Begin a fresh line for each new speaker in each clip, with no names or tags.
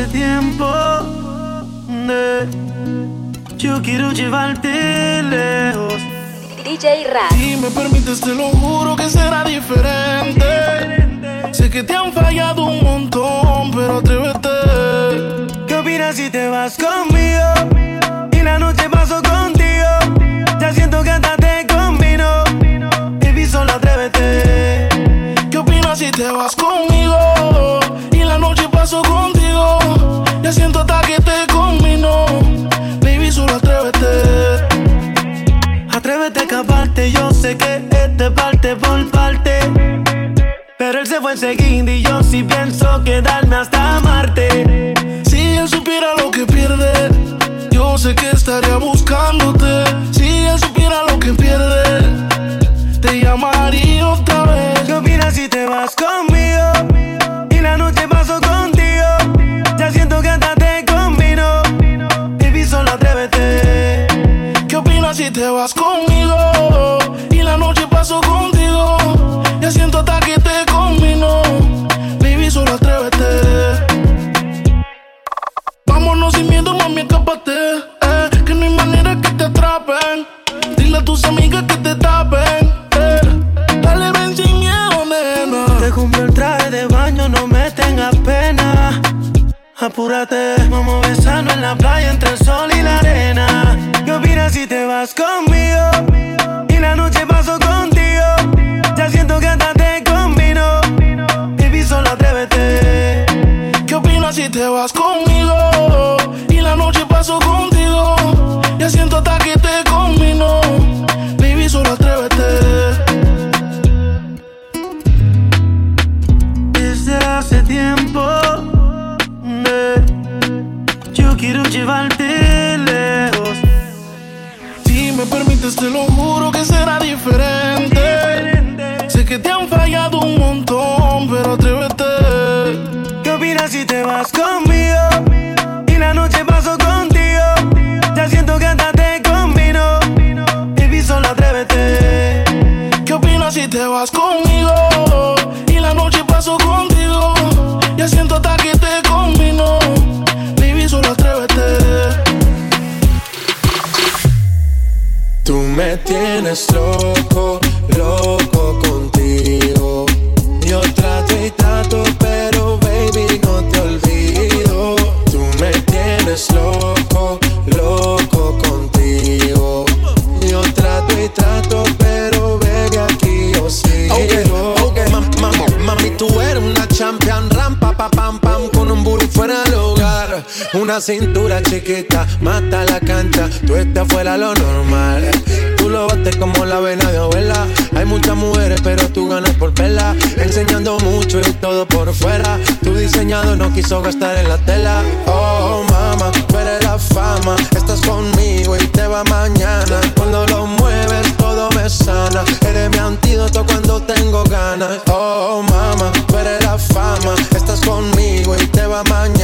hace tiempo, yo quiero llevarte lejos.
DJ Ra.
Si me permites, te lo juro que será diferente. Sé que te han fallado un montón, pero atrévete.
¿Qué opinas si te vas conmigo? Y la noche paso contigo. Ya siento que hasta te combino. Baby, solo atrévete.
¿Qué opinas si te vas conmigo? Atrévete
a escaparte, yo sé que es de parte por parte. Pero él se fue enseguida y yo sí pienso quedarme hasta amarte.
Si él supiera lo que pierde, yo sé que estaría buscándote. Si él supiera lo que pierde, te llamaría otra vez. Tus amigas que te tapen. Eh, dale, ven sin miedo, nena.
Te compré el traje de baño, no me tengas pena. Apúrate, vamos a besarnos en la playa entre el sol y la arena. ¿Qué opinas si te vas conmigo? Te
vas conmigo? Y la noche paso contigo. Ya siento que
hasta te combino. Baby, solo atrévete.
¿Qué opinas si te vas conmigo? Y la noche paso contigo. Ya siento hasta que te combino. Baby, solo atrévete.
Tú me tienes loco, loco contigo. Yo trato y trato, pero tienes loco, loco contigo. Yo trato y trato, pero baby aquí yo sigo.
Ok, ok, mam- mam- mami, tú eres una champion, rampa, pa, pam, pam, con un burro fuera del hogar. Una cintura chiquita, mata la cancha, tú estás fuera lo normal. Tú lo bates como la vena de abuela. Hay muchas mujeres, pero tú ganas por vela. Enseñando mucho y todo por fuera. Tu diseñado no quiso gastar en la tela. Oh, mama, tú eres la fama. Estás conmigo y te va mañana. Cuando lo mueves, todo me sana. Eres mi antídoto cuando tengo ganas. Oh, mama, tú eres la fama. Estás conmigo y te va mañana.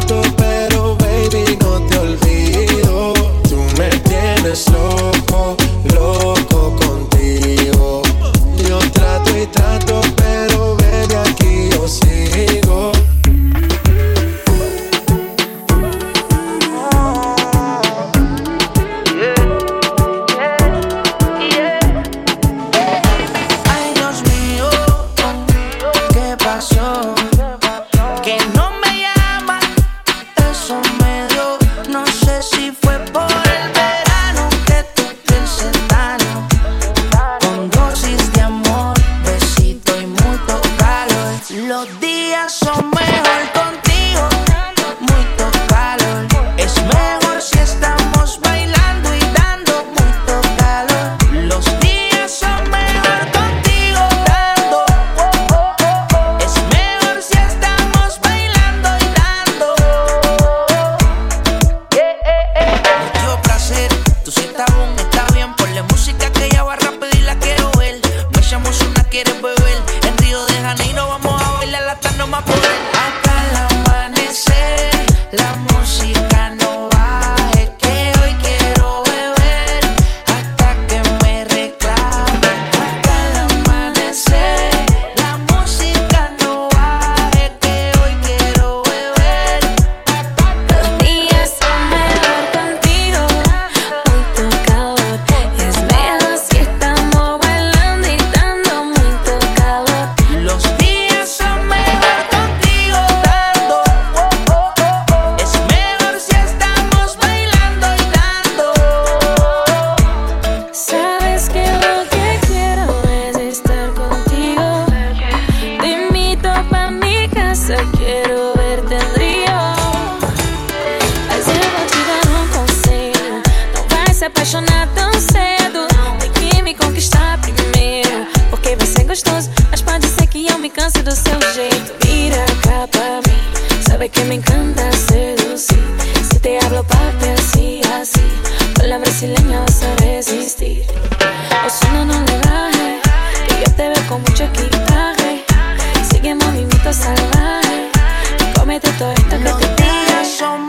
Trato
Si te hablo papi así, así, con la brasileña vas a resistir. O no, le baje, que yo te veo con mucho equipaje. Sigue movimiento salvaje, comete todo esto que te
son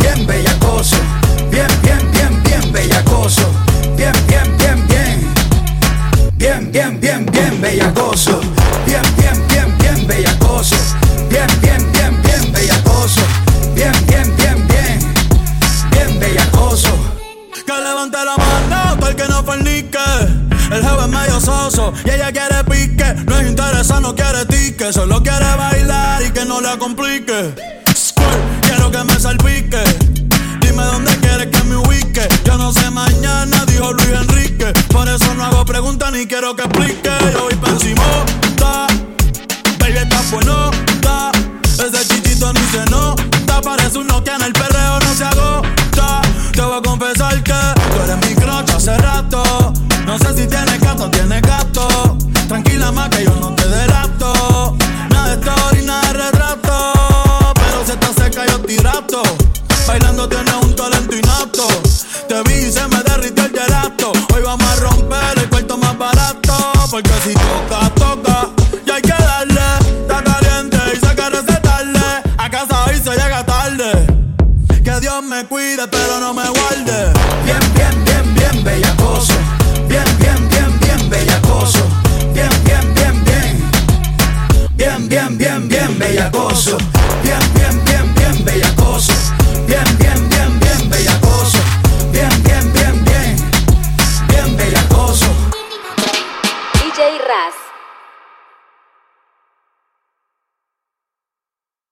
Bien, bien, bien, bien bellacoso. Bien, bien, bien, bien bellacoso. Bien, bien, bien, bien bellacoso. Bien, bien, bien, bien. Bien bellacoso.
Que levante la mano, todo el que no fornique. El jefe es medio soso y ella quiere pique. No es interesa, no quiere tique. Solo quiere bailar y que no la complique. Que explique. Yo voy pa' encima, baby, está bueno, Ese chichito ni se nota. Parece un Nokia en el perreo, no se agota. Te voy a confesar que tú eres mi crocha hace rato. No sé si tienes gato o tienes gato. Tranquila más que yo no te delato. Nada de story, nada de retrato. Pero si estás seca yo te. Bailando tienes un talento
girls he